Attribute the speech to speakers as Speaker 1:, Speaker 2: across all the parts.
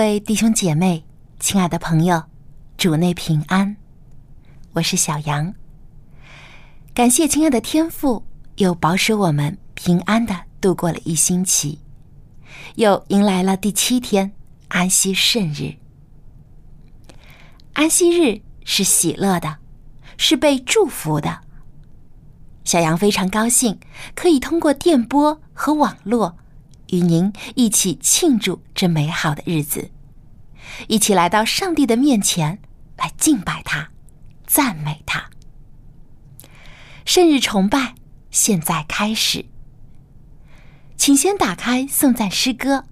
Speaker 1: 各位弟兄姐妹，亲爱的朋友，主内平安，我是小杨。感谢亲爱的天父，又保守我们平安的度过了一星期，又迎来了第七天安息圣日。安息日是喜乐的，是被祝福的。小杨非常高兴，可以通过电波和网络。与您一起庆祝这美好的日子，一起来到上帝的面前来敬拜他、赞美他。圣日崇拜现在开始，请先打开颂赞诗歌，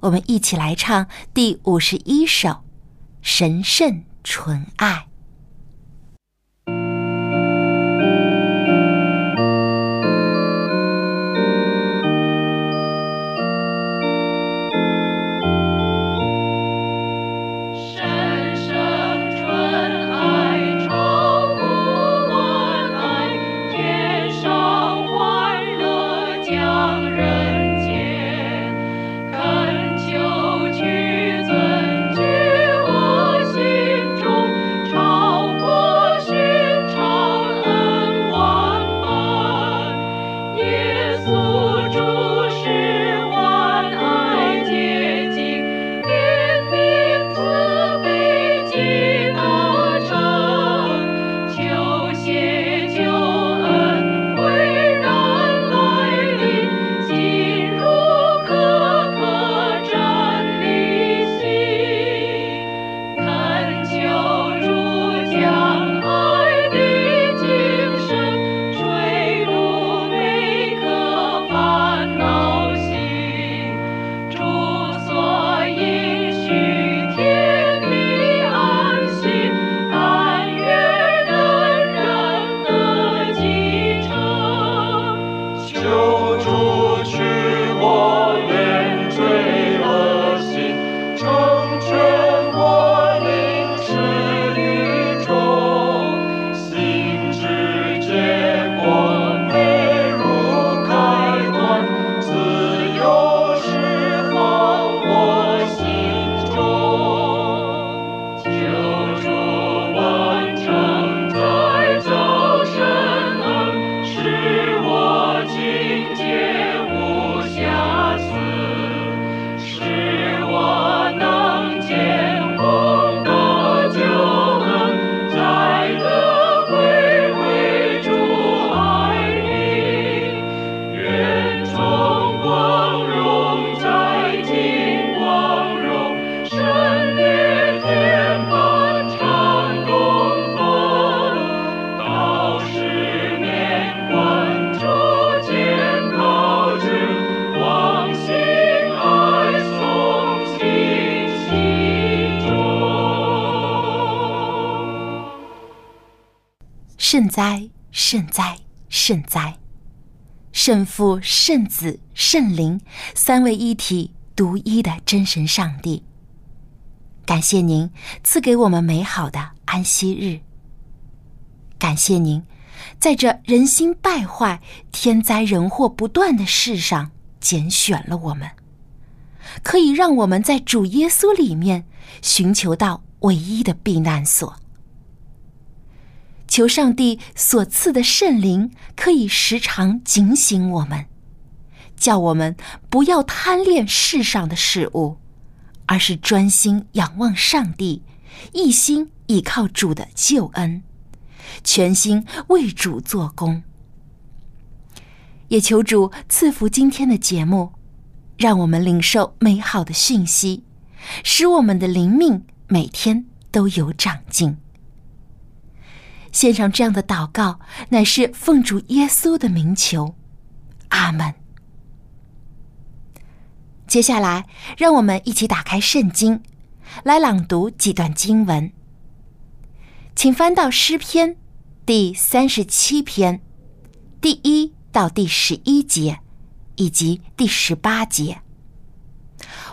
Speaker 1: 我们一起来唱第五十一首《神圣纯爱》。圣哉，圣哉，圣哉！圣父、圣子、圣灵三位一体、独一的真神上帝，感谢您赐给我们美好的安息日。感谢您，在这人心败坏、天灾人祸不断的世上拣选了我们，可以让我们在主耶稣里面寻求到唯一的避难所。求上帝所赐的圣灵可以时常警醒我们，叫我们不要贪恋世上的事物，而是专心仰望上帝，一心倚靠主的救恩，全心为主做工。也求主赐福今天的节目，让我们领受美好的讯息，使我们的灵命每天都有长进。献上这样的祷告，乃是奉主耶稣的名求，
Speaker 2: 阿门。接下来，让我们一起打开圣经，来朗读几段经文。请翻到诗篇第三十七篇第一到第十一节，以及第十八节。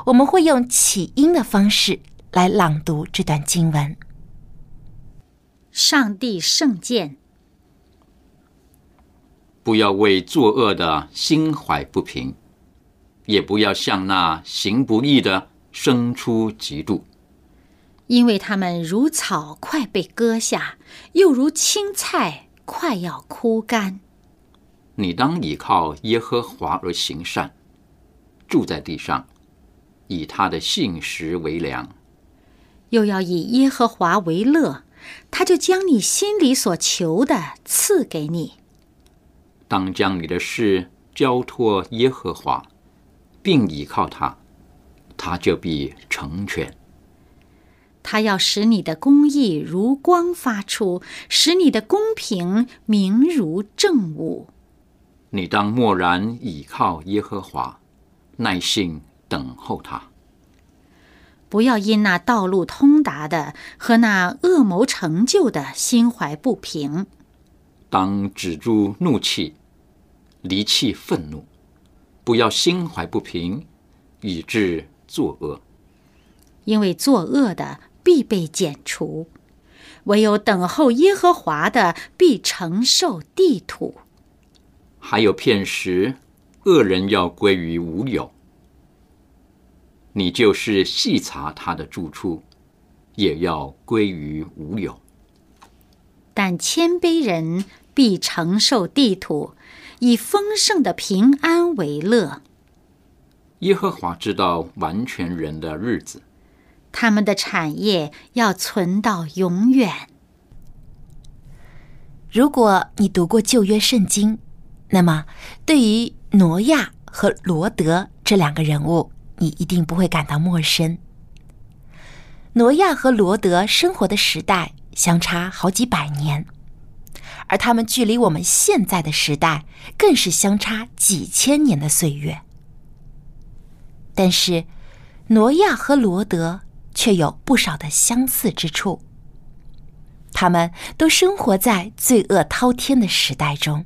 Speaker 2: 我们会用起音的方式来朗读这段经文。
Speaker 3: 上帝圣剑。
Speaker 4: 不要为作恶的心怀不平，也不要向那行不义的生出嫉妒，
Speaker 3: 因为他们如草快被割下，又如青菜快要枯干。
Speaker 4: 你当倚靠耶和华而行善，住在地上，以他的信实为粮，
Speaker 3: 又要以耶和华为乐，他就将你心里所求的赐给你。
Speaker 4: 当将你的事交托耶和华，并倚靠他，他就必成全。
Speaker 3: 他要使你的公义如光发出，使你的公平明如正午。
Speaker 4: 你当默然倚靠耶和华，耐心等候他。
Speaker 3: 不要因那道路通达的和那恶谋成就的心怀不平。
Speaker 4: 当止住怒气。离弃愤怒，不要心怀不平，以致作恶。
Speaker 3: 因为作恶的必被剪除，唯有等候耶和华的必承受地土。
Speaker 4: 还有片时，恶人要归于无有，你就是细查他的住处，也要归于无有。
Speaker 3: 但谦卑人必承受地土。以丰盛的平安为乐。
Speaker 4: 耶和华知道完全人的日子，
Speaker 3: 他们的产业要存到永远。
Speaker 2: 如果你读过旧约圣经，那么对于挪亚和罗德这两个人物，你一定不会感到陌生。挪亚和罗德生活的时代相差好几百年。而他们距离我们现在的时代，更是相差几千年的岁月。但是，挪亚和罗德却有不少的相似之处。他们都生活在罪恶滔天的时代中，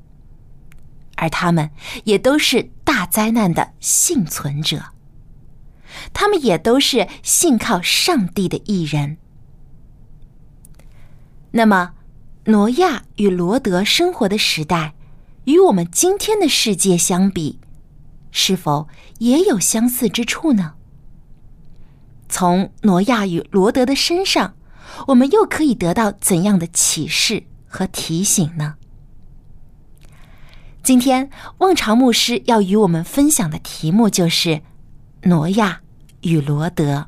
Speaker 2: 而他们也都是大灾难的幸存者。他们也都是信靠上帝的艺人。那么，挪亚与罗德生活的时代，与我们今天的世界相比，是否也有相似之处呢？从挪亚与罗德的身上，我们又可以得到怎样的启示和提醒呢？今天，望潮牧师要与我们分享的题目就是“挪亚与罗德”。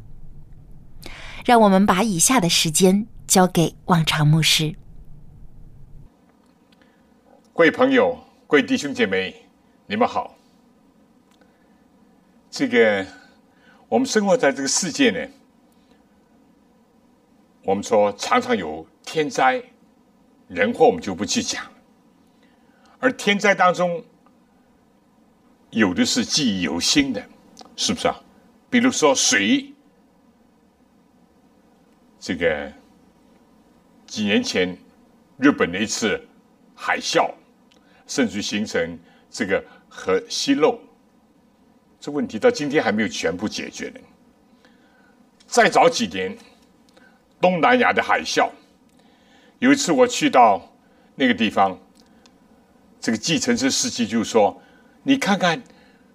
Speaker 2: 让我们把以下的时间交给望潮牧师。
Speaker 5: 各位朋友，各位弟兄姐妹，你们好。这个我们生活在这个世界呢，我们说常常有天灾人祸，我们就不去讲。而天灾当中，有的是记忆犹新的，是不是啊？比如说水，这个几年前日本的一次海啸。甚至形成这个核泄漏，这问题到今天还没有全部解决呢。再早几年，东南亚的海啸，有一次我去到那个地方，这个计程车司机就说：“你看看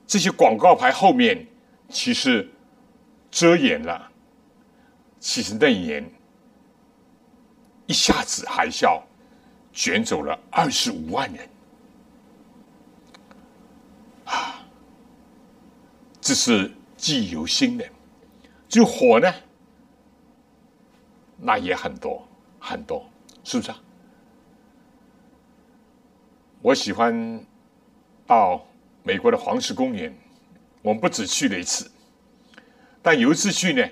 Speaker 5: 这些广告牌后面，其实遮掩了，其实那一年一下子海啸卷走了二十五万人。”啊，这是记忆犹新的。就火呢，那也很多很多，是不是啊？我喜欢到美国的黄石公园，我们不止去了一次，但有一次去呢，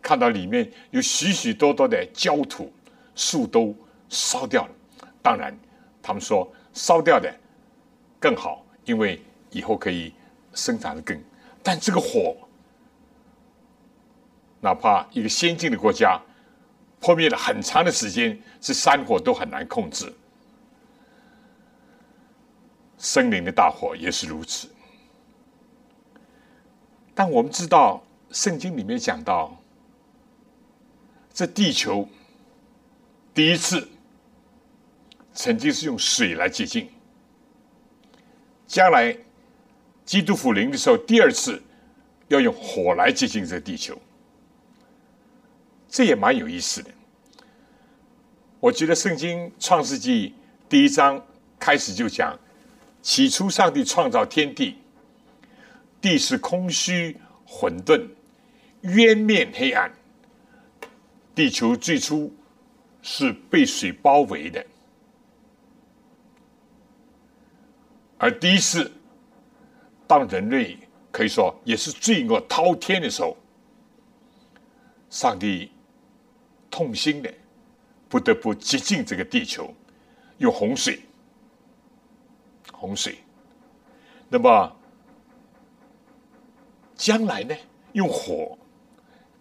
Speaker 5: 看到里面有许许多多的焦土，树都烧掉了。当然，他们说烧掉的更好，因为。以后可以生长的更。但这个火，哪怕一个先进的国家破灭了很长的时间，这山火都很难控制。森林的大火也是如此。但我们知道，圣经里面讲到，这地球第一次曾经是用水来洁净，将来基督复临的时候，第二次要用火来洁净这地球，这也蛮有意思的。我觉得圣经创世纪第一章开始就讲。起初，上帝创造天地，地是空虚混沌，渊面黑暗。地球最初是被水包围的，而第一次，当人类可以说也是罪恶滔天的时候，上帝痛心的，不得不洁净这个地球，用洪水。洪水，那么将来呢？用火。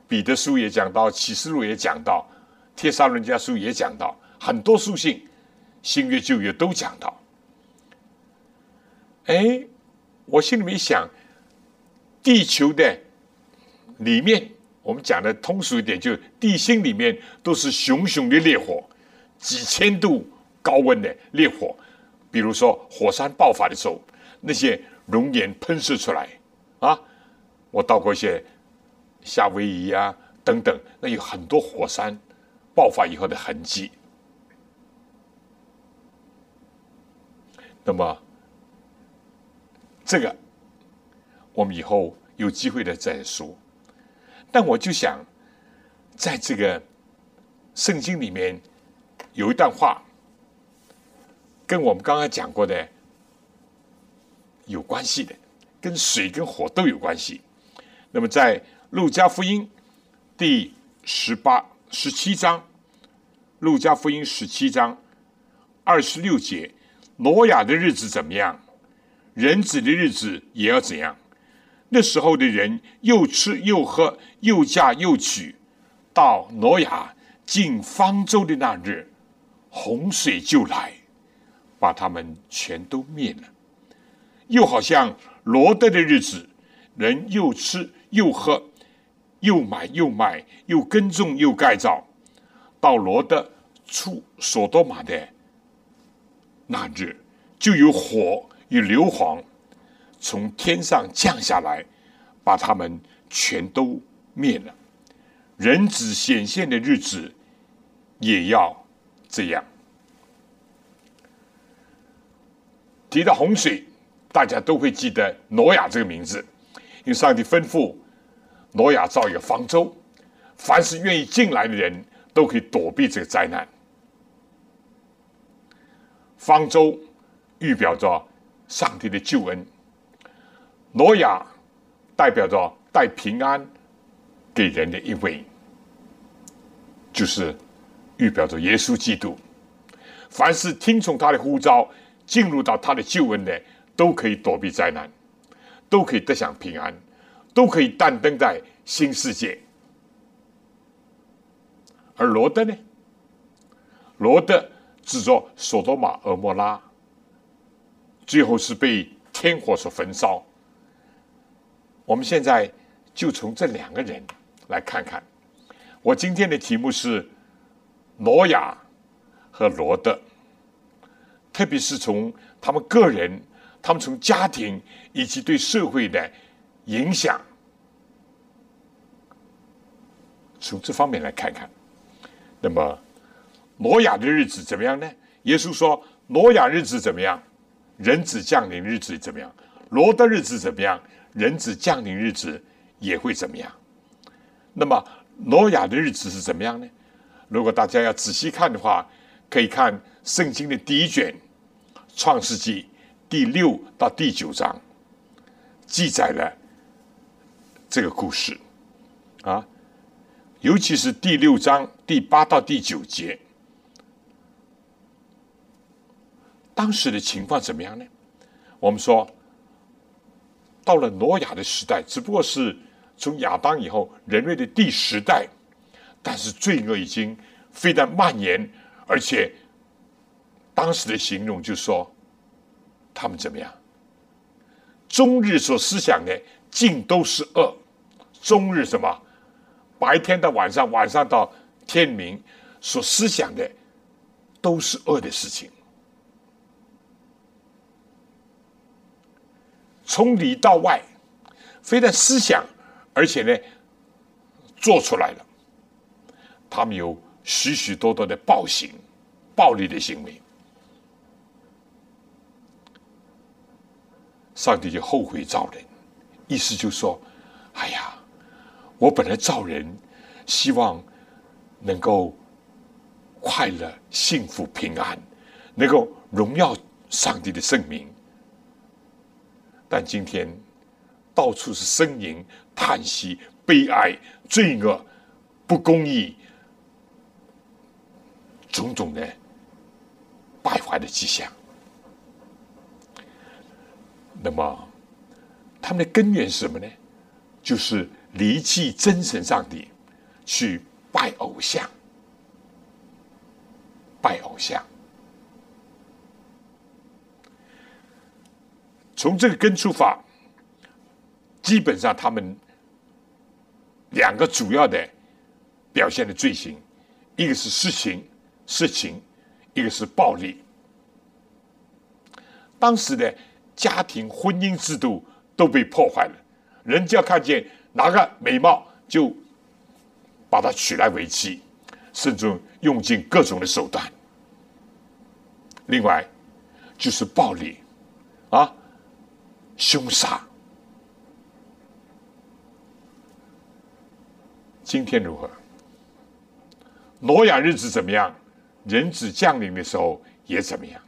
Speaker 5: 彼得书也讲到，启示录也讲到，帖撒伦家书也讲到，很多书信，新约旧约都讲到。哎，我心里面想，地球的里面，我们讲的通俗一点，就地心里面都是熊熊的烈火，几千度高温的烈火。比如说火山爆发的时候，那些熔岩喷射出来，啊，我到过一些夏威夷啊等等，那有很多火山爆发以后的痕迹。那么这个我们以后有机会的再说。但我就想，在这个圣经里面有一段话。跟我们刚刚讲过的有关系的，跟水跟火都有关系。那么在路加福音第十八、十七章，路加福音十七章二十六节，挪亚的日子怎么样？人子的日子也要怎样？那时候的人又吃又喝，又嫁又娶，到挪亚进方舟的那日，洪水就来。把他们全都灭了，又好像罗德的日子，人又吃又喝，又买又卖，又耕种又盖造，到罗德出所多玛的那日，就有火与硫磺从天上降下来，把他们全都灭了。人子显现的日子也要这样。提到洪水，大家都会记得挪亚这个名字，因上帝吩咐挪亚造一个方舟，凡是愿意进来的人都可以躲避这个灾难。方舟预表着上帝的救恩，挪亚代表着带平安给人的一位，就是预表着耶稣基督。凡是听从他的呼召。进入到他的救恩的，都可以躲避灾难，都可以得享平安，都可以诞登在新世界。而罗德呢？罗德制作索多玛、俄摩拉，最后是被天火所焚烧。我们现在就从这两个人来看看。我今天的题目是挪亚和罗德。特别是从他们个人、他们从家庭以及对社会的影响，从这方面来看看。那么，挪亚的日子怎么样呢？耶稣说：“挪亚日子怎么样？人子降临日子怎么样？罗的日子怎么样？人子降临日子也会怎么样？”那么，挪亚的日子是怎么样呢？如果大家要仔细看的话，可以看圣经的第一卷。创世纪第六到第九章记载了这个故事啊，尤其是第六章第八到第九节，当时的情况怎么样呢？我们说到了挪亚的时代，只不过是从亚当以后人类的第十代，但是罪恶已经非常蔓延，而且当时的形容就说他们怎么样？终日所思想的尽都是恶，终日什么？白天到晚上，晚上到天明，所思想的都是恶的事情。从里到外，非但思想，而且呢，做出来了。他们有许许多多的暴行、暴力的行为。上帝就后悔造人，意思就是说：“哎呀，我本来造人，希望能够快乐、幸福、平安，能够荣耀上帝的圣名。”但今天到处是呻吟、叹息、悲哀、罪恶、不公义，种种的败坏的迹象。那么，他们的根源是什么呢？就是离弃真神上帝，去拜偶像，拜偶像。从这个根出发，基本上他们两个主要的表现的罪行，一个是私情、色情，一个是暴力。当时的家庭婚姻制度都被破坏了，人家看见哪个美貌，就把她娶来为妻，甚至用尽各种的手段。另外就是暴力，啊。凶杀。今天如何？挪亚日子怎么样？人子降临的时候也怎么样？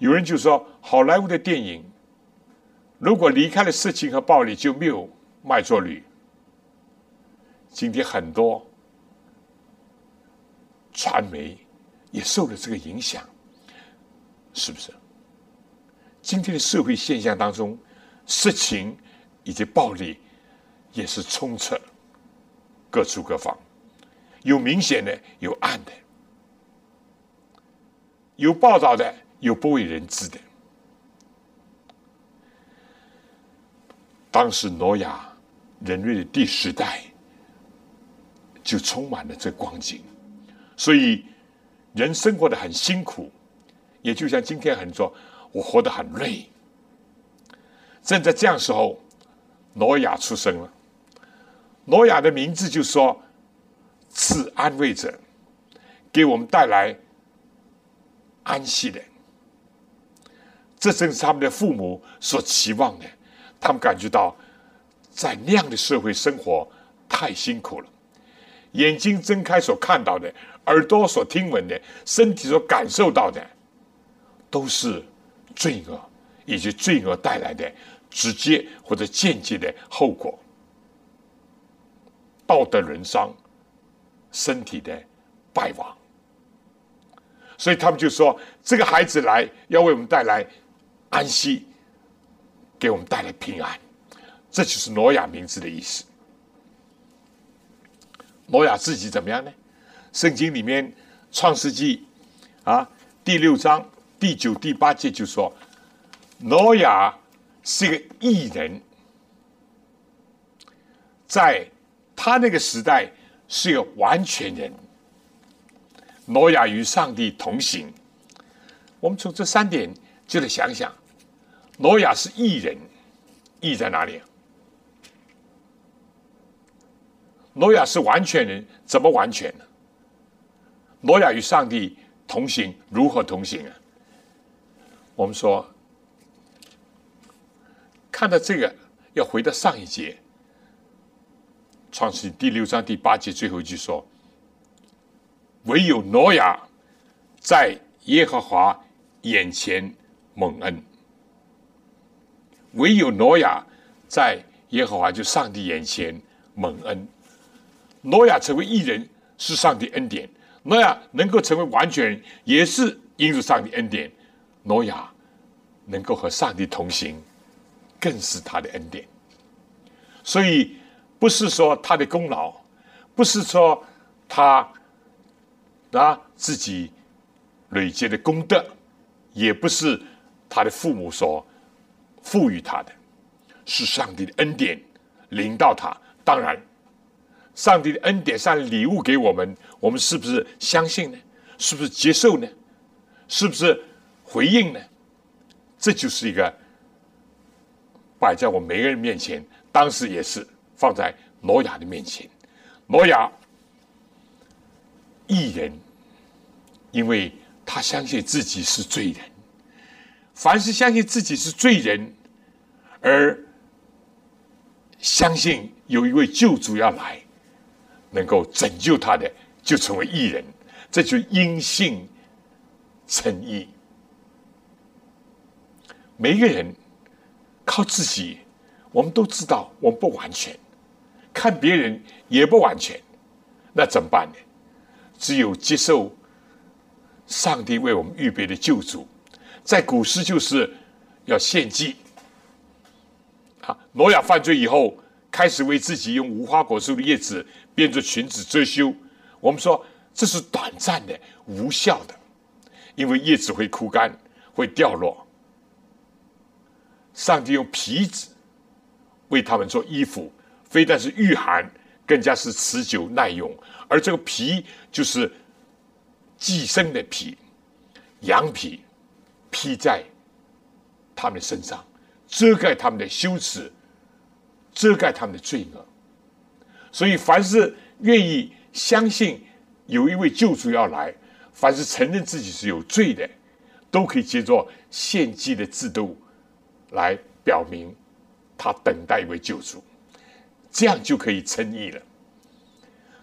Speaker 5: 有人就说，好莱坞的电影，如果离开了色情和暴力，就没有卖座率。今天很多传媒也受了这个影响，是不是？今天的社会现象当中，色情以及暴力也是充斥各处各方，有明显的，有暗的，有报道的，有不为人知的。当时挪亚人类的第十代就充满了这光景，所以人生活的很辛苦，也就像今天很多。我活得很累。正在这样时候，挪亚出生了。挪亚的名字就说：“赐安慰者，给我们带来安息的。”这正是他们的父母所期望的。他们感觉到在那样的社会生活太辛苦了，眼睛睁开所看到的，耳朵所听闻的，身体所感受到的，都是。罪恶以及罪恶带来的直接或者间接的后果，道德沦丧，身体的败亡。所以他们就说：“这个孩子来要为我们带来安息，给我们带来平安。”这就是挪亚名字的意思。挪亚自己怎么样呢？圣经里面《创世纪》啊第六章。第九、第八节就说，挪亚是一个异人，在他那个时代是个完全人。挪亚与上帝同行。我们从这三点就得想想，挪亚是异人，异在哪里？挪亚是完全人，怎么完全呢？挪亚与上帝同行，如何同行啊？我们说，看到这个，要回到上一节，《创世第六章第八节最后一句说：“唯有挪亚在耶和华眼前蒙恩。”唯有挪亚在耶和华就上帝眼前蒙恩。挪亚成为艺人是上帝恩典，挪亚能够成为完全也是因着上帝恩典。挪亚能够和上帝同行，更是他的恩典。所以不是说他的功劳，不是说他啊自己累积的功德，也不是他的父母所赋予他的，是上帝的恩典领到他。当然，上帝的恩典上礼物给我们，我们是不是相信呢？是不是接受呢？是不是回应呢？这就是一个摆在我每个人面前。当时也是放在挪亚的面前。挪亚一人，因为他相信自己是罪人。凡是相信自己是罪人，而相信有一位救主要来，能够拯救他的，就成为义人。这就因信。诚意，每一个人靠自己，我们都知道我们不完全，看别人也不完全，那怎么办呢？只有接受上帝为我们预备的救主，在古时就是要献祭。啊，挪亚犯罪以后，开始为自己用无花果树的叶子编做裙子遮羞，我们说这是短暂的、无效的。因为叶子会枯干，会掉落。上帝用皮子为他们做衣服，非但是御寒，更加是持久耐用。而这个皮就是寄生的皮，羊皮披在他们身上，遮盖他们的羞耻，遮盖他们的罪恶。所以，凡是愿意相信有一位救主要来。凡是承认自己是有罪的，都可以借着献祭的制度来表明他等待一位救主，这样就可以称义了。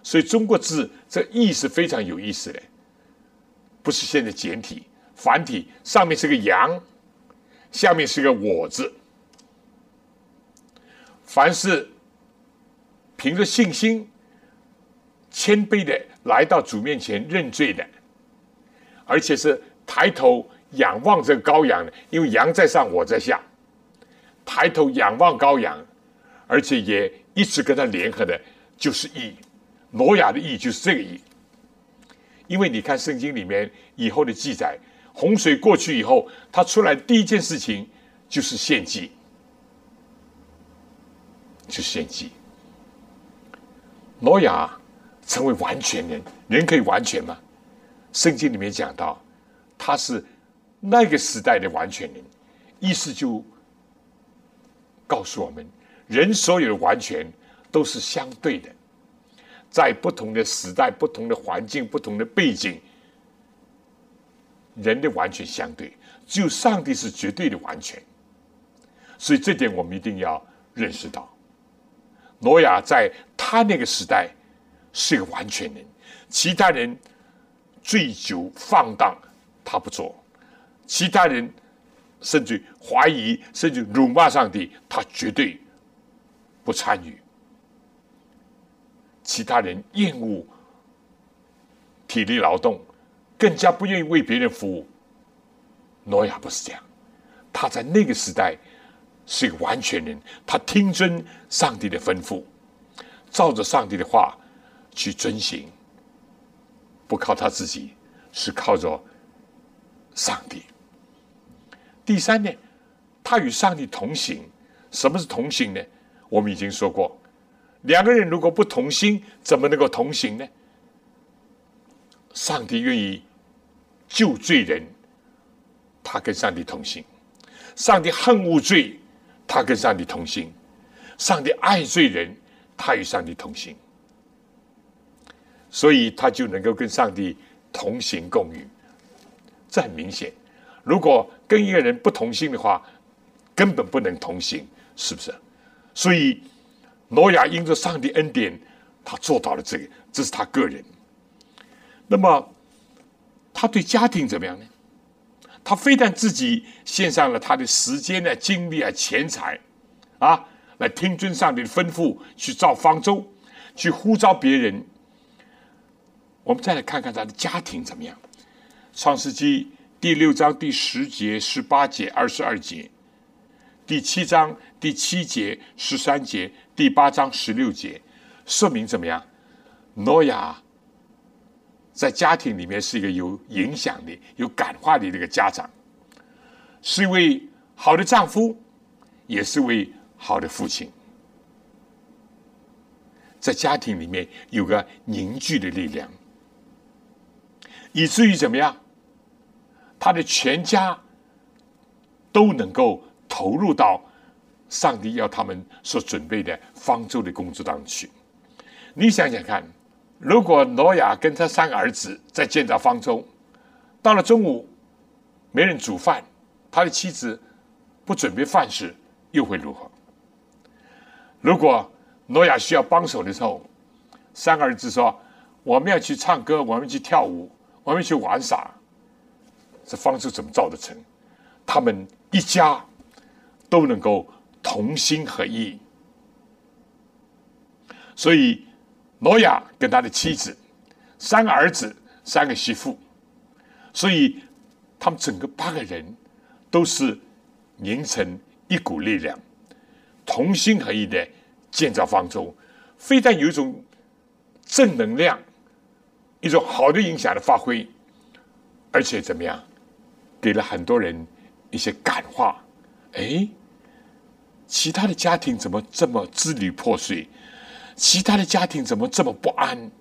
Speaker 5: 所以中国字这“义”是非常有意思的，不是现在简体、繁体，上面是个“羊”，下面是个“我”字。凡是凭着信心、谦卑的来到主面前认罪的。而且是抬头仰望这个羔羊的，因为羊在上，我在下。抬头仰望羔羊，而且也一直跟他联合的，就是义。挪亚的义就是这个义。因为你看圣经里面以后的记载，洪水过去以后，他出来第一件事情就是献祭，就献祭。挪亚成为完全人，人可以完全吗？圣经里面讲到，他是那个时代的完全人，意思就告诉我们，人所有的完全都是相对的，在不同的时代、不同的环境、不同的背景，人的完全相对，只有上帝是绝对的完全。所以这点我们一定要认识到，挪亚在他那个时代是一个完全人，其他人。醉酒放荡，他不做；其他人甚至怀疑，甚至辱骂上帝，他绝对不参与。其他人厌恶体力劳动，更加不愿意为别人服务。诺亚不是这样，他在那个时代是一个完全人，他听遵上帝的吩咐，照着上帝的话去遵行。不靠他自己，是靠着上帝。第三呢，他与上帝同行。什么是同行呢？我们已经说过，两个人如果不同心，怎么能够同行呢？上帝愿意救罪人，他跟上帝同行；上帝恨恶罪，他跟上帝同行；上帝爱罪人，他与上帝同行。所以他就能够跟上帝同行共语，这很明显。如果跟一个人不同心的话，根本不能同行，是不是？所以挪亚因着上帝恩典，他做到了这个，这是他个人。那么他对家庭怎么样呢？他非但自己献上了他的时间呢、精力啊、钱财啊，来听尊上帝的吩咐，去造方舟，去呼召别人。我们再来看看他的家庭怎么样，《创世纪第六章第十节、十八节、二十二节，第七章第七节、十三节，第八章十六节，说明怎么样？诺亚在家庭里面是一个有影响力、有感化的一个家长，是一位好的丈夫，也是位好的父亲，在家庭里面有个凝聚的力量，以至于怎么样？他的全家都能够投入到上帝要他们所准备的方舟的工作当中去。你想想看，如果挪亚跟他三个儿子在建造方舟，到了中午没人煮饭，他的妻子不准备饭食，又会如何？如果挪亚需要帮手的时候，三个儿子说：“我们要去唱歌，我们去跳舞，我们去玩耍。”这方舟怎么造得成？他们一家都能够同心合意，所以挪亚跟他的妻子、三个儿子、三个媳妇，所以他们整个八个人都是凝成一股力量，同心合意的建造方舟，非但有一种正能量，一种好的影响的发挥，而且怎么样？给了很多人一些感化，哎，其他的家庭怎么这么支离破碎？其他的家庭怎么这么不安？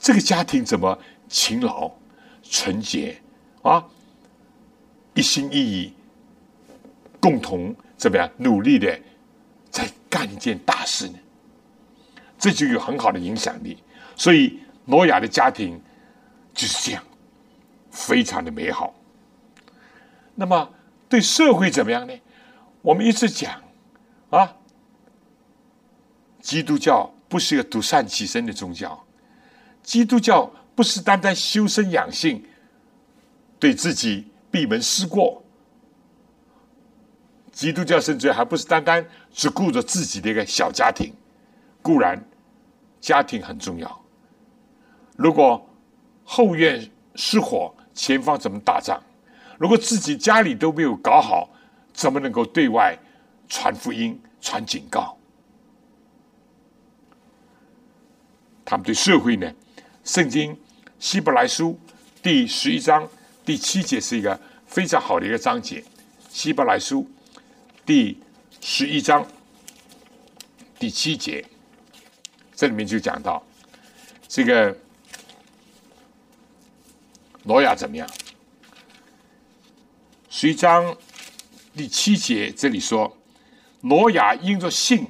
Speaker 5: 这个家庭怎么勤劳、纯洁啊？一心一意，共同怎么样努力的在干一件大事呢？这就有很好的影响力。所以挪亚的家庭就是这样。非常的美好。那么对社会怎么样呢？我们一直讲啊，基督教不是一个独善其身的宗教，基督教不是单单修身养性，对自己闭门思过。基督教甚至还不是单单只顾着自己的一个小家庭，固然家庭很重要，如果后院失火。前方怎么打仗？如果自己家里都没有搞好，怎么能够对外传福音、传警告？他们对社会呢？圣经希伯来书第十一章第七节是一个非常好的一个章节。希伯来书第十一章第七节，这里面就讲到这个。挪亚怎么样？十一章第七节这里说，挪亚因着信，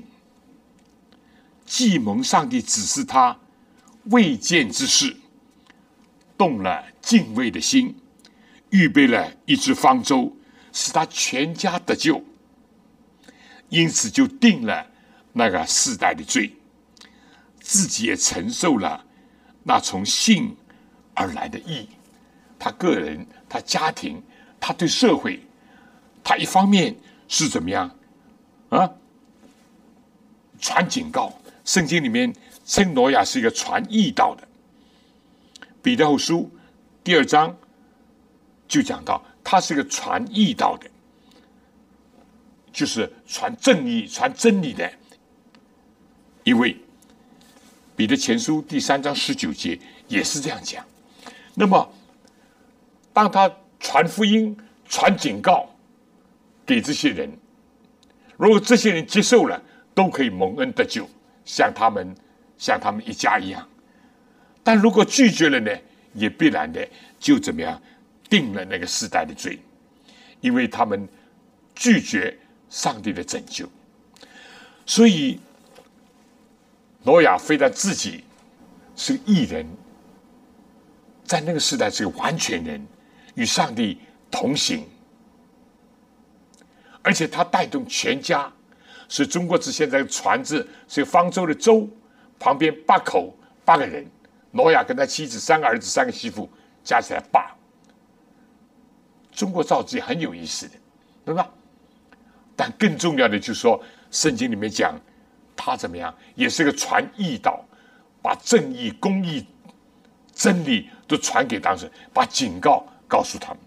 Speaker 5: 既蒙上帝指示他未见之事，动了敬畏的心，预备了一只方舟，使他全家得救。因此就定了那个世代的罪，自己也承受了那从性而来的义。他个人、他家庭、他对社会，他一方面是怎么样啊？传警告，圣经里面称挪亚是一个传义道的。彼得后书第二章就讲到，他是一个传义道的，就是传正义、传真理的一位。彼得前书第三章十九节也是这样讲。那么。当他传福音、传警告给这些人，如果这些人接受了，都可以蒙恩得救，像他们、像他们一家一样。但如果拒绝了呢，也必然的就怎么样，定了那个时代的罪，因为他们拒绝上帝的拯救。所以，挪亚非但自己是艺人，在那个时代是个完全人。与上帝同行，而且他带动全家，是中国字现在船字是方舟的舟，旁边八口八个人，挪亚跟他妻子三个儿子三个媳妇加起来八。中国造字很有意思的，对吧？但更重要的就是说，圣经里面讲他怎么样，也是个传义道，把正义、公义、真理都传给当事人，把警告。告诉他们，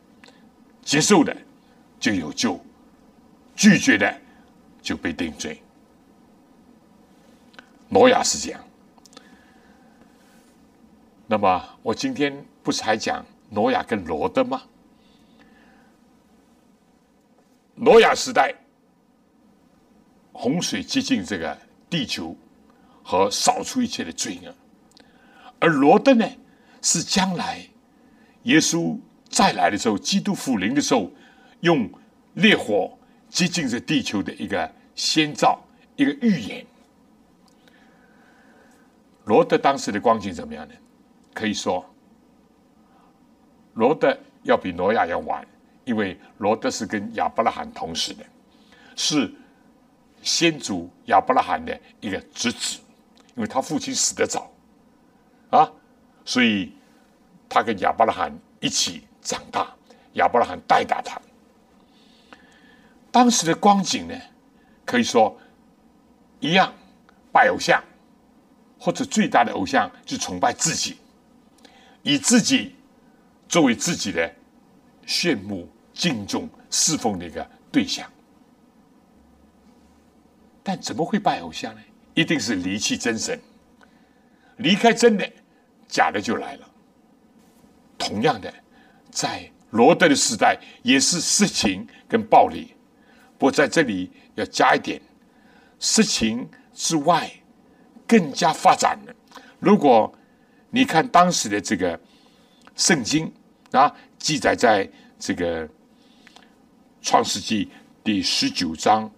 Speaker 5: 接受的就有救，拒绝的就被定罪。挪亚是这样。那么我今天不是还讲挪亚跟罗德吗？挪亚时代，洪水接近这个地球和扫除一切的罪恶，而罗德呢，是将来耶稣再来的时候，基督复临的时候，用烈火接近这地球的一个先兆，一个预言。罗德当时的光景怎么样呢？可以说，罗德要比挪亚要晚。因为罗德是跟亚伯拉罕同时的，是先祖亚伯拉罕的一个侄子，因为他父亲死得早，啊，所以他跟亚伯拉罕一起长大，亚伯拉罕带大他。当时的光景呢，可以说一样，拜偶像，或者最大的偶像就崇拜自己，以自己作为自己的。羡慕、敬重、侍奉的一个对象，但怎么会拜偶像呢？一定是离弃真神，离开真的，假的就来了。同样的，在罗德的时代，也是色情跟暴力。不过在这里要加一点，色情之外，更加发展了。如果你看当时的这个圣经啊。记载在这个创世纪第十九章，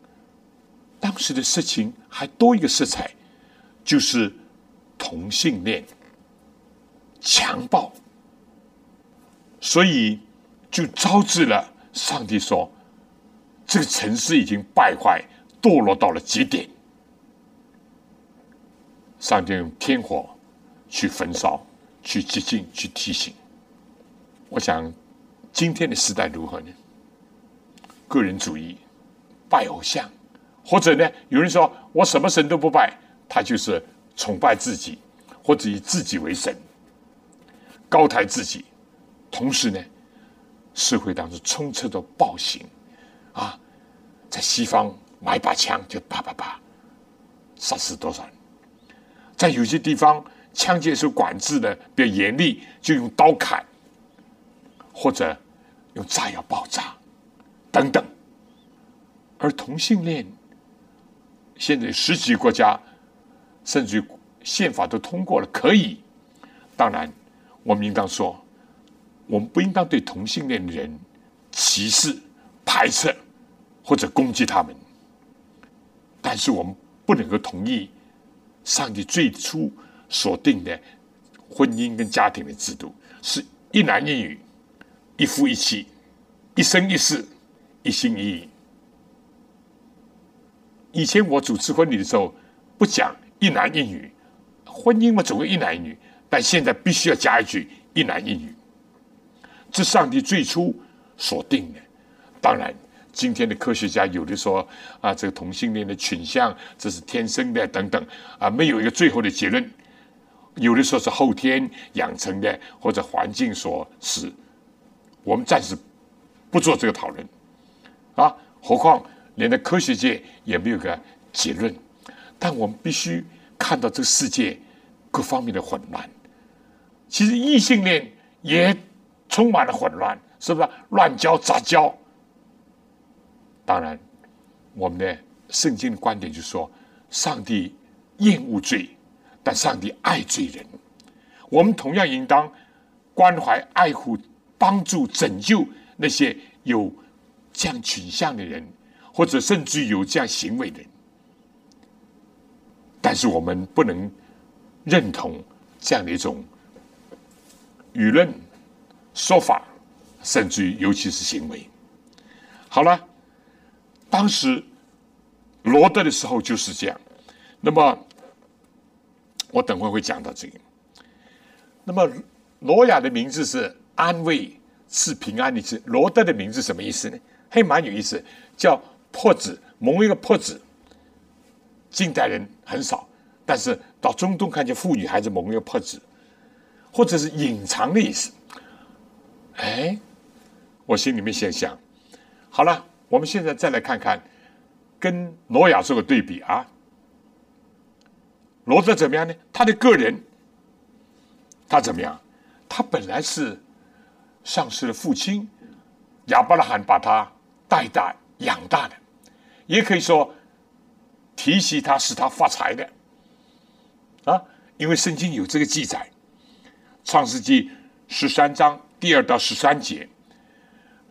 Speaker 5: 当时的事情还多一个色彩，就是同性恋、强暴，所以就招致了上帝说，这个城市已经败坏、堕落到了极点，上帝用天火去焚烧、去接近、去提醒。我想，今天的时代如何呢？个人主义、拜偶像，或者呢，有人说我什么神都不拜，他就是崇拜自己，或者以自己为神，高抬自己。同时呢，社会当中充斥着暴行，啊，在西方买把枪就啪啪啪杀死多少人，在有些地方枪械受管制的比较严厉，就用刀砍。或者用炸药爆炸等等，而同性恋现在十几个国家甚至于宪法都通过了，可以。当然，我们应当说，我们不应当对同性恋的人歧视、排斥或者攻击他们。但是，我们不能够同意上帝最初所定的婚姻跟家庭的制度是一男一女。一夫一妻，一生一世，一心一意。以前我主持婚礼的时候，不讲一男一女，婚姻嘛总归一男一女，但现在必须要加一句一男一女。这上帝最初所定的。当然，今天的科学家有的说啊，这个同性恋的倾向这是天生的等等啊，没有一个最后的结论。有的说是后天养成的，或者环境所使。我们暂时不做这个讨论啊，何况连的科学界也没有个结论。但我们必须看到这个世界各方面的混乱。其实异性恋也充满了混乱，是不是？乱交杂交。当然，我们的圣经的观点就是说，上帝厌恶罪，但上帝爱罪人。我们同样应当关怀爱护。帮助拯救那些有这样倾向的人，或者甚至有这样行为的人，但是我们不能认同这样的一种舆论说法，甚至于尤其是行为。好了，当时罗德的时候就是这样。那么我等会会讲到这个。那么罗雅的名字是。安慰是平安的字，罗德的名字什么意思呢？还蛮有意思，叫破子，蒙一个破子。近代人很少，但是到中东看见妇女还是蒙一个破子，或者是隐藏的意思。哎，我心里面先想，好了，我们现在再来看看跟挪亚做个对比啊。罗德怎么样呢？他的个人，他怎么样？他本来是丧失了父亲，亚伯拉罕把他带大养大的，也可以说提携他使他发财的啊。因为圣经有这个记载，《创世纪》十三章第二到十三节，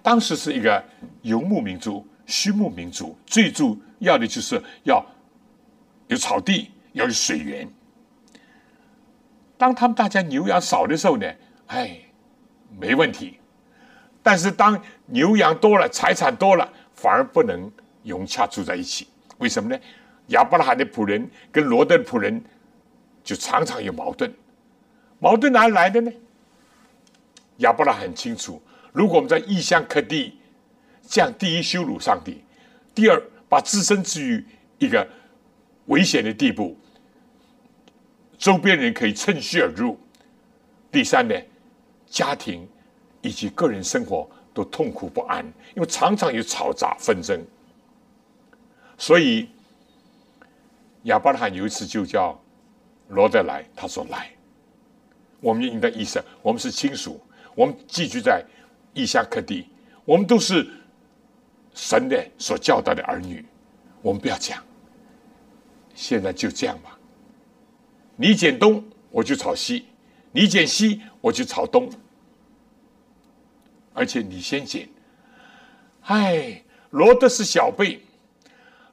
Speaker 5: 当时是一个游牧民族、畜牧民族，最主要的就是要有草地。要有水源。当他们大家牛羊少的时候呢，哎，没问题。但是当牛羊多了，财产多了，反而不能融洽住在一起。为什么呢？亚伯拉罕的仆人跟罗德的仆人就常常有矛盾。矛盾哪来的呢？亚伯拉很清楚，如果我们在异乡刻地，这样第一羞辱上帝，第二把自身置于一个危险的地步。周边人可以趁虚而入。第三呢，家庭以及个人生活都痛苦不安，因为常常有吵杂纷争。所以亚伯拉罕有一次就叫罗德来，他说：“来，我们应该意识，我们是亲属，我们寄居在异乡客地，我们都是神的所教导的儿女，我们不要讲。现在就这样吧。”你剪东，我就炒西；你剪西，我就炒东。而且你先剪。哎，罗德是小辈，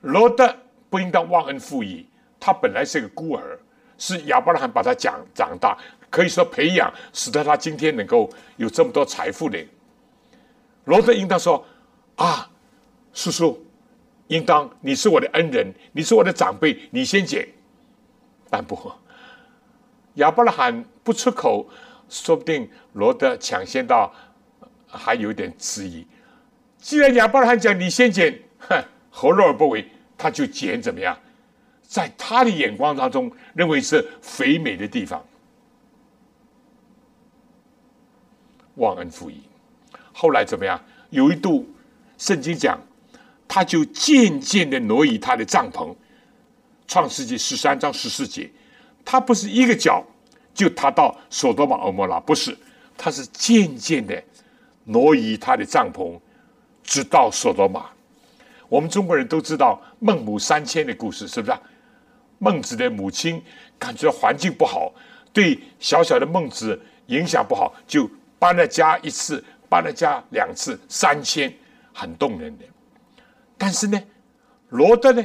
Speaker 5: 罗德不应当忘恩负义。他本来是个孤儿，是亚伯拉罕把他长长大，可以说培养，使得他今天能够有这么多财富的。罗德应当说：“啊，叔叔，应当你是我的恩人，你是我的长辈，你先捡。”但不。亚伯拉罕不出口，说不定罗德抢先到，还有点迟疑。既然亚伯拉罕讲你先捡，哼，何乐而不为？他就捡怎么样？在他的眼光当中，认为是肥美的地方，忘恩负义。后来怎么样？有一度，圣经讲，他就渐渐的挪移他的帐篷。创世纪十三章十四节。他不是一个脚就踏到索多玛俄摩拉，不是，他是渐渐的挪移他的帐篷，直到索多玛。我们中国人都知道孟母三迁的故事，是不是？孟子的母亲感觉环境不好，对小小的孟子影响不好，就搬了家一次，搬了家两次，三千，很动人的。但是呢，罗德呢，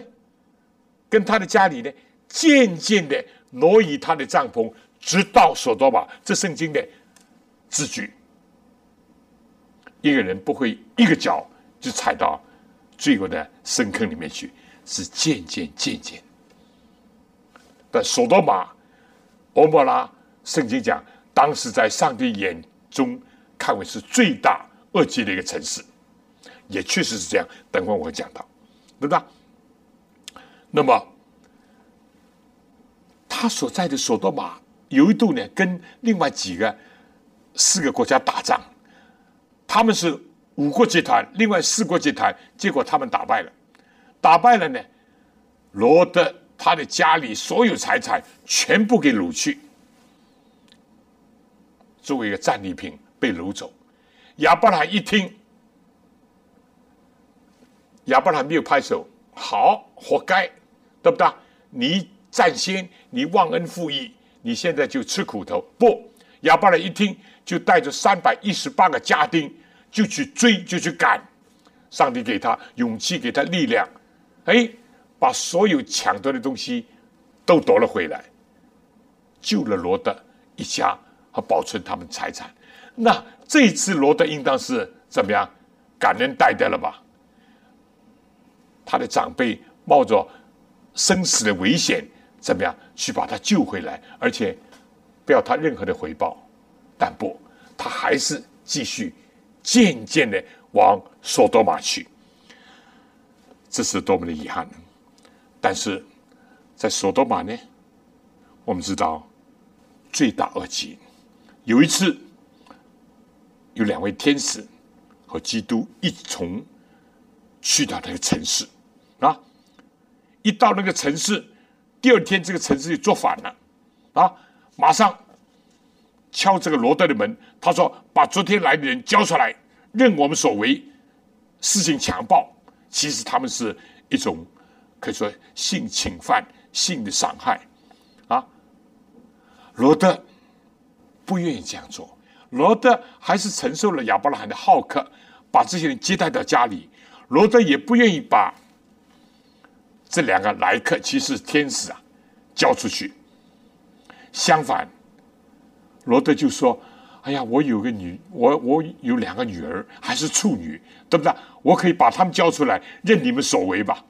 Speaker 5: 跟他的家里呢，渐渐的。挪移他的帐篷，直到索多玛。这圣经的字句，一个人不会一个脚就踩到罪恶的深坑里面去，是渐渐渐渐。但索多玛、欧莫拉，圣经讲，当时在上帝眼中看为是最大恶极的一个城市，也确实是这样。等会我会讲到，对吧？那么。他所在的索多玛有一度呢，跟另外几个四个国家打仗，他们是五国集团，另外四国集团，结果他们打败了，打败了呢，罗德他的家里所有财产全部给掳去，作为一个战利品被掳走。亚伯拉一听，亚伯拉没有拍手，好，活该，对不对？你。占先，你忘恩负义，你现在就吃苦头。不，亚伯拉一听，就带着三百一十八个家丁，就去追，就去赶。上帝给他勇气，给他力量，哎，把所有抢夺的东西都夺了回来，救了罗德一家和保存他们财产。那这一次罗德应当是怎么样？感恩戴德了吧？他的长辈冒着生死的危险。怎么样去把他救回来？而且不要他任何的回报，但不，他还是继续渐渐的往索多玛去。这是多么的遗憾！但是在索多玛呢，我们知道罪大恶极。有一次，有两位天使和基督一同去到那个城市啊，一到那个城市，第二天这个城市就做反了，啊，马上敲这个罗德的门，他说：“把昨天来的人交出来，任我们所为，事情强暴。其实他们是一种可以说性侵犯、性的伤害，啊，罗德不愿意这样做，罗德还是承受了亚伯拉罕的好客，把这些人接待到家里。罗德也不愿意把。”这两个来客其实天使啊，交出去。相反，罗德就说：“哎呀，我有个女，我我有两个女儿，还是处女，对不对？我可以把他们交出来，任你们所为吧。”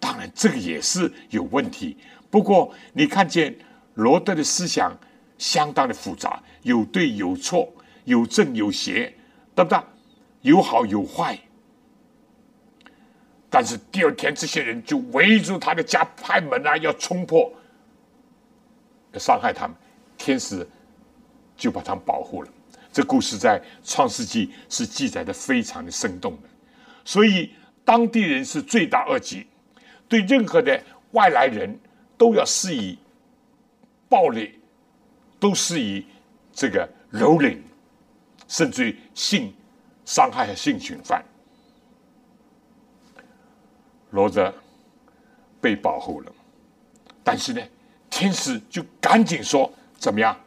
Speaker 5: 当然，这个也是有问题。不过，你看见罗德的思想相当的复杂，有对有错，有正有邪，对不对？有好有坏。但是第二天，这些人就围住他的家，拍门啊，要冲破，要伤害他们。天使就把他们保护了。这故事在创世纪是记载的非常的生动的。所以当地人是罪大恶极，对任何的外来人都要施以暴力，都施以这个蹂躏，甚至于性伤害和性侵犯。罗德被保护了，但是呢，天使就赶紧说：“怎么样？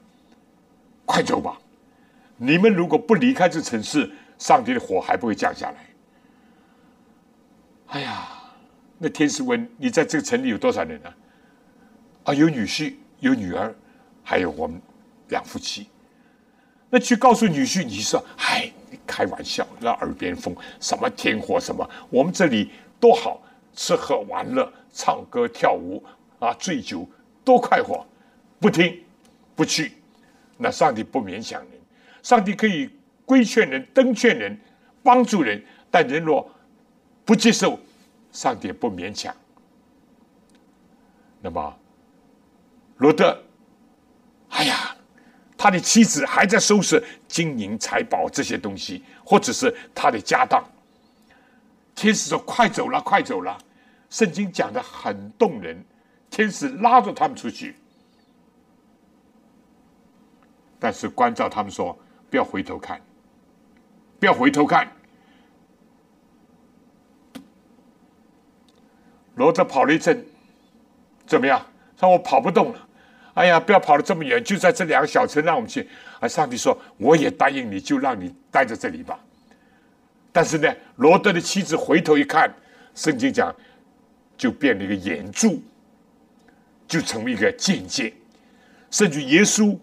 Speaker 5: 快走吧！你们如果不离开这城市，上帝的火还不会降下来。”哎呀，那天使问：“你在这个城里有多少人呢？”啊，有女婿，有女儿，还有我们两夫妻。去告诉女婿，你说：“嗨，开玩笑，那耳边风，什么天火什么？我们这里多好。”吃喝玩乐、唱歌跳舞啊，醉酒多快活，不听不去，那上帝不勉强人，上帝可以规劝人、登劝人、帮助人，但人若不接受，上帝不勉强。那么罗德，哎呀，他的妻子还在收拾金银财宝这些东西，或者是他的家当。天使说：“快走了，快走了。”圣经讲的很动人，天使拉着他们出去，但是关照他们说：“不要回头看，不要回头看。”罗德跑了一阵，怎么样？说我跑不动了。哎呀，不要跑了这么远，就在这两个小城让我们去。啊上帝说：“我也答应你，就让你待在这里吧。”但是呢，罗德的妻子回头一看，圣经讲。就变了一个眼柱，就成为一个境界，甚至耶稣，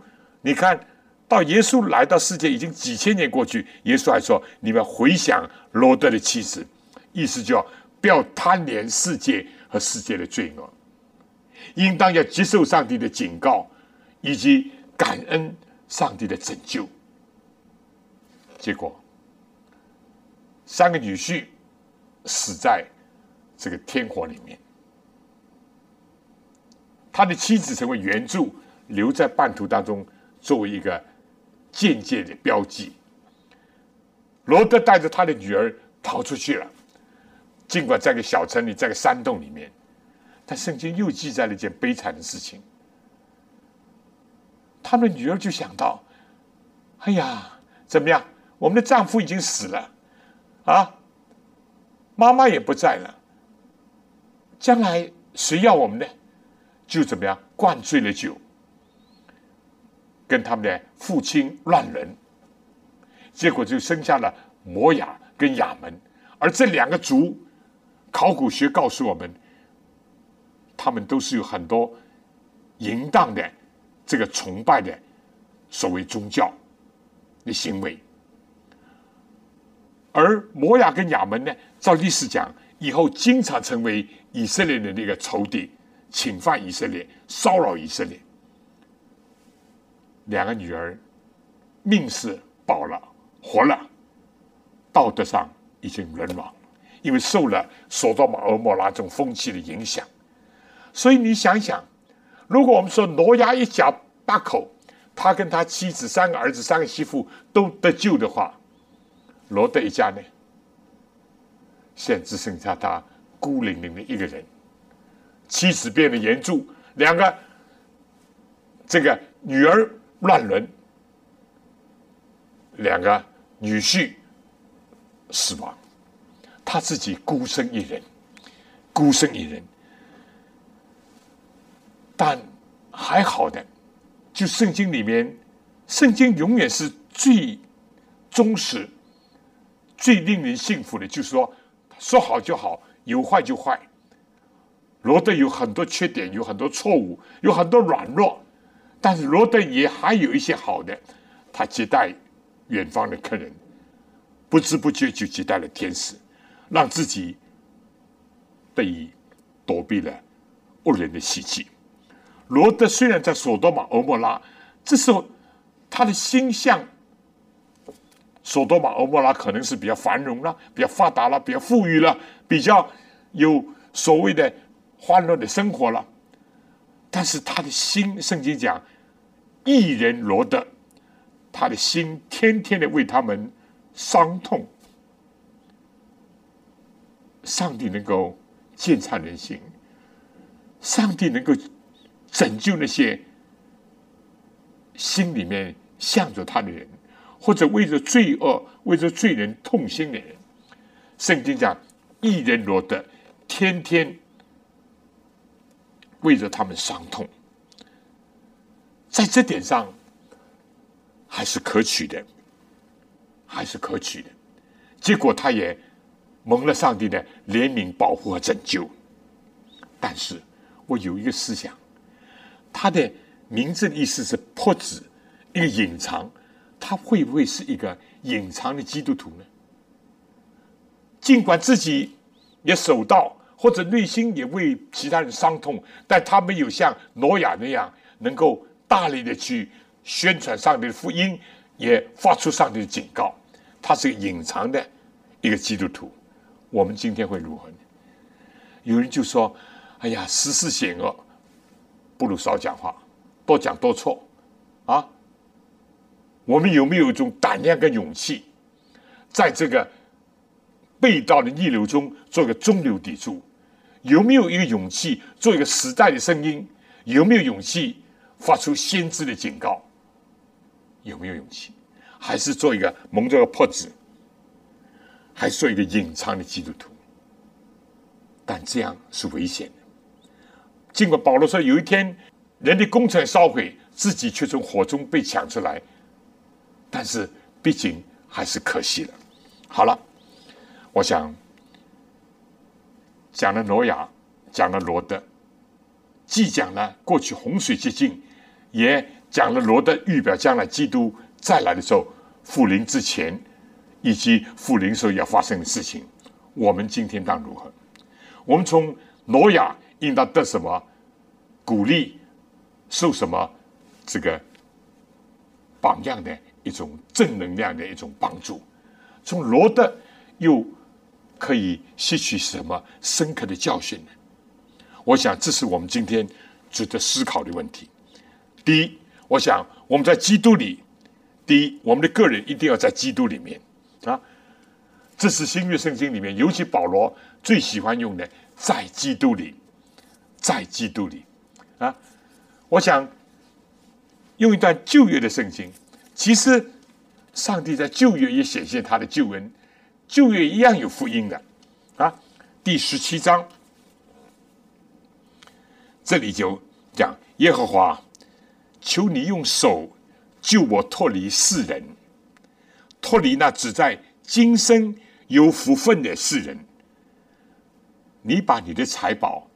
Speaker 5: 你看到耶稣来到世界已经几千年过去，耶稣还说：“你们回想罗德的妻子，意思叫不要贪恋世界和世界的罪恶，应当要接受上帝的警告，以及感恩上帝的拯救。”结果，三个女婿死在。这个天火里面，他的妻子成为原著，留在半途当中，作为一个间接的标记。罗德带着他的女儿逃出去了，尽管在个小城里，在个山洞里面，但圣经又记载了一件悲惨的事情。他们的女儿就想到：“哎呀，怎么样？我们的丈夫已经死了，啊，妈妈也不在了。”将来谁要我们呢？就怎么样灌醉了酒，跟他们的父亲乱伦，结果就生下了摩雅跟亚门。而这两个族，考古学告诉我们，他们都是有很多淫荡的这个崇拜的所谓宗教的行为。而摩亚跟亚门呢，照历史讲。以后经常成为以色列的那个仇敌，侵犯以色列，骚扰以色列。两个女儿命是保了，活了，道德上已经沦亡，因为受了索多玛、俄摩拉这种风气的影响。所以你想想，如果我们说挪亚一家八口，他跟他妻子三个儿子、三个媳妇都得救的话，罗德一家呢？现在只剩下他孤零零的一个人，妻子变得严重，两个这个女儿乱伦，两个女婿死亡，他自己孤身一人，孤身一人。但还好的，就圣经里面，圣经永远是最忠实、最令人信服的。就是说，说好就好，有坏就坏。罗德有很多缺点，有很多错误，有很多软弱，但是罗德也还有一些好的。他接待远方的客人，不知不觉就接待了天使，让自己得以躲避了恶人的袭击。罗德虽然在索多玛、俄莫拉，这时候他的心向索多玛、俄莫拉可能是比较繁荣了、比较发达了、比较富裕了、比较有所谓的欢乐的生活了。但是他的心，圣经讲，一人罗德，他的心天天的为他们伤痛。上帝能够鉴察人心，上帝能够。拯救那些心里面向着他的人，或者为着罪恶、为着罪人痛心的人。圣经讲，一人罗德天天为着他们伤痛，在这点上还是可取的，还是可取的。结果他也蒙了上帝的怜悯、保护和拯救。但是我有一个思想。他的名字的意思是破纸，一个隐藏，他会不会是一个隐藏的基督徒呢？尽管自己也守道，或者内心也为其他人伤痛，但他没有像挪亚那样能够大力的去宣传上帝的福音，也发出上帝的警告。他是个隐藏的一个基督徒。我们今天会如何呢？有人就说：“哎呀，时事险恶。”不如少讲话，多讲多错，啊！我们有没有一种胆量跟勇气，在这个被盗的逆流中做一个中流砥柱？有没有一个勇气做一个时代的声音？有没有勇气发出先知的警告？有没有勇气？还是做一个蒙着个破纸，还是做一个隐藏的基督徒？但这样是危险的。尽管保罗说有一天人的工程烧毁，自己却从火中被抢出来，但是毕竟还是可惜了。好了，我想讲了挪亚，讲了罗德，既讲了过去洪水接近，也讲了罗德预表将来基督再来的时候复临之前，以及复临时候要发生的事情。我们今天当如何？我们从挪亚。应当得什么鼓励，受什么这个榜样的一种正能量的一种帮助？从罗德又可以吸取什么深刻的教训呢？我想这是我们今天值得思考的问题。第一，我想我们在基督里，第一，我们的个人一定要在基督里面啊。这是新约圣经里面，尤其保罗最喜欢用的，在基督里。在基督里，啊，我想用一段旧约的圣经。其实，上帝在旧约也显现他的救恩，旧约一样有福音的，啊，第十七章这里就讲耶和华，求你用手救我脱离世人，脱离那只在今生有福分的世人。你把你的财宝。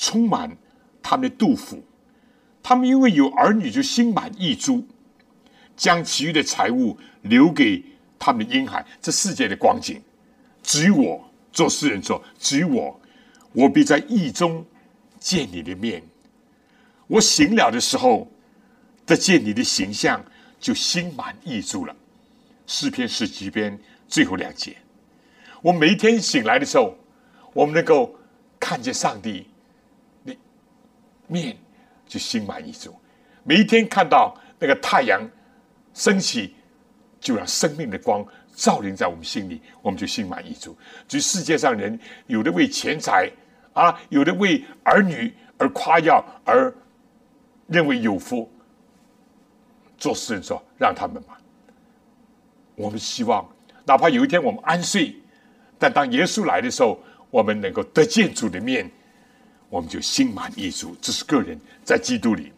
Speaker 5: 充满他们的杜甫，他们因为有儿女就心满意足，将其余的财物留给他们的婴孩。这世界的光景，只有我做诗人做，只有我，我必在意中见你的面。我醒了的时候，得见你的形象，就心满意足了。诗篇十几篇最后两节，我每一天醒来的时候，我们能够看见上帝。面就心满意足，每一天看到那个太阳升起，就让生命的光照临在我们心里，我们就心满意足。就世界上人有的为钱财啊，有的为儿女而夸耀，而认为有福。做事人说：“让他们吧。”我们希望，哪怕有一天我们安睡，但当耶稣来的时候，我们能够得见主的面，我们就心满意足。这是个人在基督里，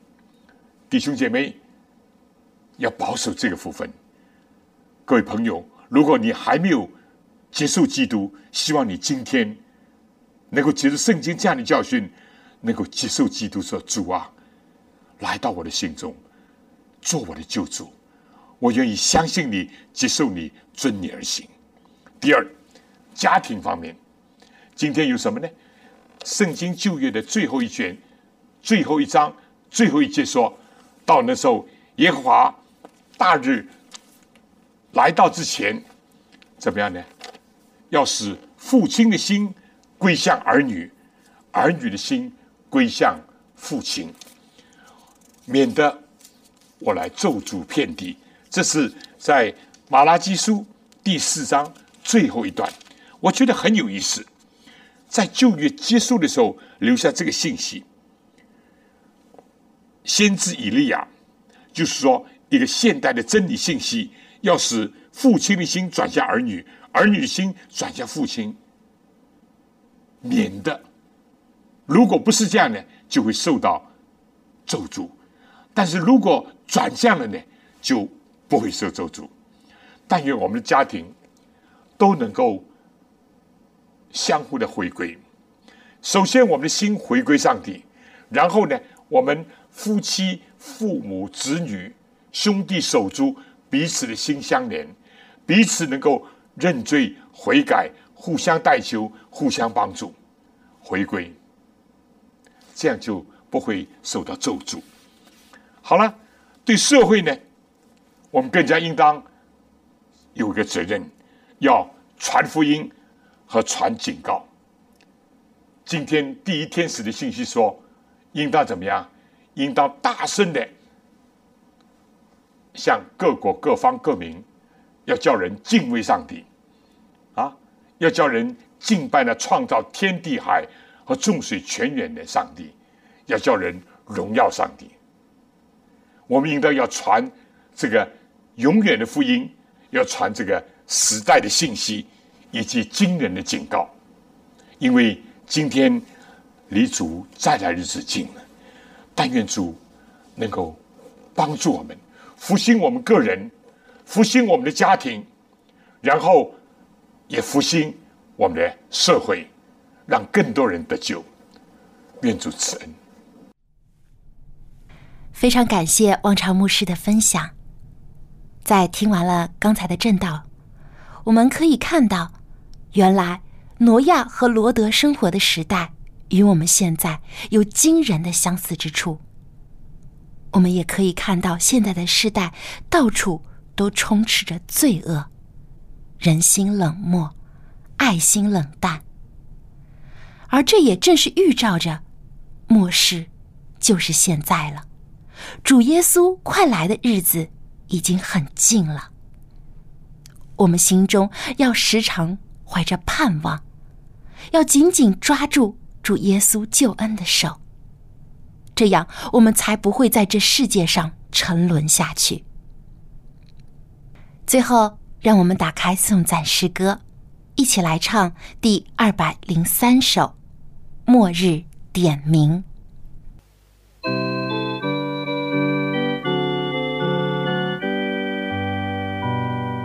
Speaker 5: 弟兄姐妹要保守这个福分。各位朋友，如果你还没有接受基督，希望你今天能够接受圣经这样的教训，能够接受基督说：“主啊，来到我的心中，做我的救主。”我愿意相信你，接受你，遵你而行。第二，家庭方面，今天有什么呢？圣经旧约的最后一卷，最后一章，最后一节说，到那时候，耶和华大日来到之前，怎么样呢？要使父亲的心归向儿女，儿女的心归向父亲，免得我来咒诅遍地。这是在马拉基书第四章最后一段，我觉得很有意思。在旧约结束的时候，留下这个信息：先知以利亚，就是说一个现代的真理信息，要使父亲的心转向儿女，儿女的心转向父亲，免得如果不是这样呢，就会受到咒诅；但是如果转向了呢，就不会受咒诅，但愿我们的家庭都能够相互的回归。首先，我们的心回归上帝；然后呢，我们夫妻、父母、子女、兄弟、手足彼此的心相连，彼此能够认罪悔改，互相代求，互相帮助，回归，这样就不会受到咒诅。好了，对社会呢？我们更加应当有一个责任，要传福音和传警告。今天第一天使的信息说，应当怎么样？应当大声的向各国各方各民，要叫人敬畏上帝，啊，要叫人敬拜那创造天地海和众水泉源的上帝，要叫人荣耀上帝。我们应当要传这个。永远的福音要传这个时代的信息，以及惊人的警告，因为今天离主再来日子近了。但愿主能够帮助我们复兴我们个人，复兴我们的家庭，然后也复兴我们的社会，让更多人得救。愿主慈恩。
Speaker 2: 非常感谢望潮牧师的分享。在听完了刚才的正道，我们可以看到，原来挪亚和罗德生活的时代与我们现在有惊人的相似之处。我们也可以看到，现在的时代到处都充斥着罪恶，人心冷漠，爱心冷淡，而这也正是预兆着末世就是现在了，主耶稣快来的日子。已经很近了，我们心中要时常怀着盼望，要紧紧抓住主耶稣救恩的手，这样我们才不会在这世界上沉沦下去。最后，让我们打开颂赞诗歌，一起来唱第二百零三首《末日点名》。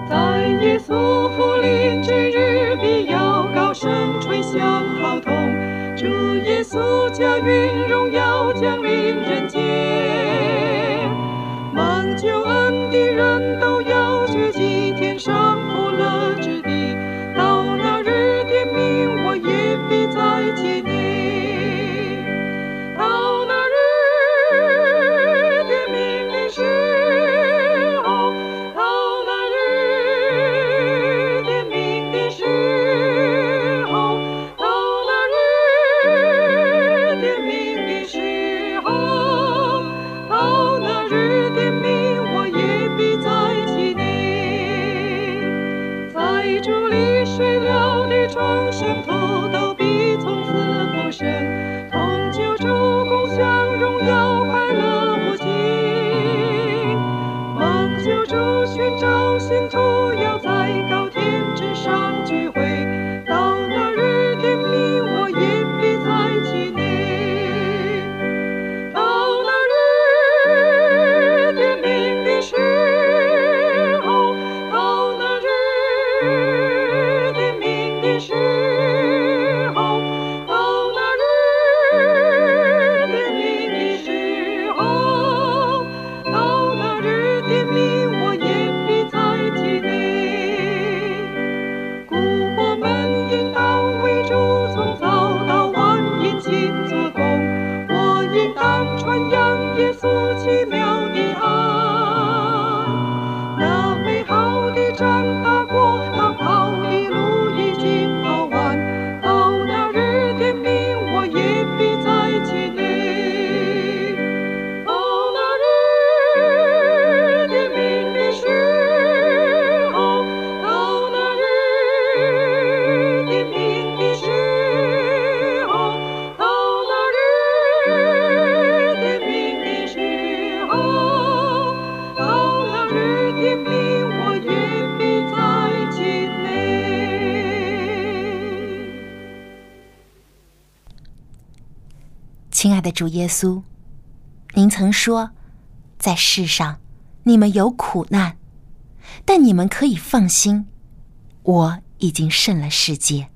Speaker 1: 在耶稣福临之，声吹响号筒。主耶稣驾云荣耀降临人间，蒙救恩的人都要聚集天上福乐
Speaker 2: 主耶稣，您曾说，在世上你们有苦难，但你们可以放心，我已经胜了世界。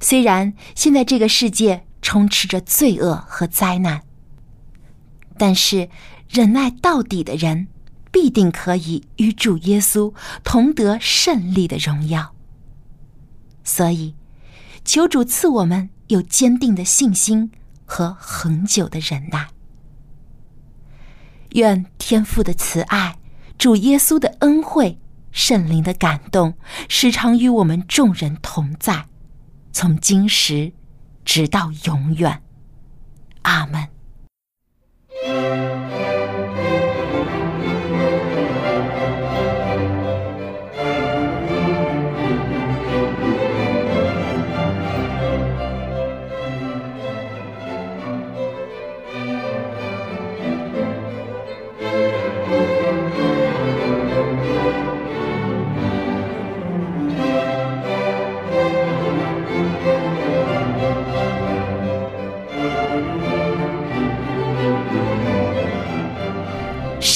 Speaker 2: 虽然现在这个世界充斥着罪恶和灾难，但是忍耐到底的人，必定可以与主耶稣同得胜利的荣耀。所以，求主赐我们有坚定的信心和恒久的忍耐。愿天父的慈爱、主耶稣的恩惠、圣灵的感动，时常与我们众人同在，从今时直到永远。阿门。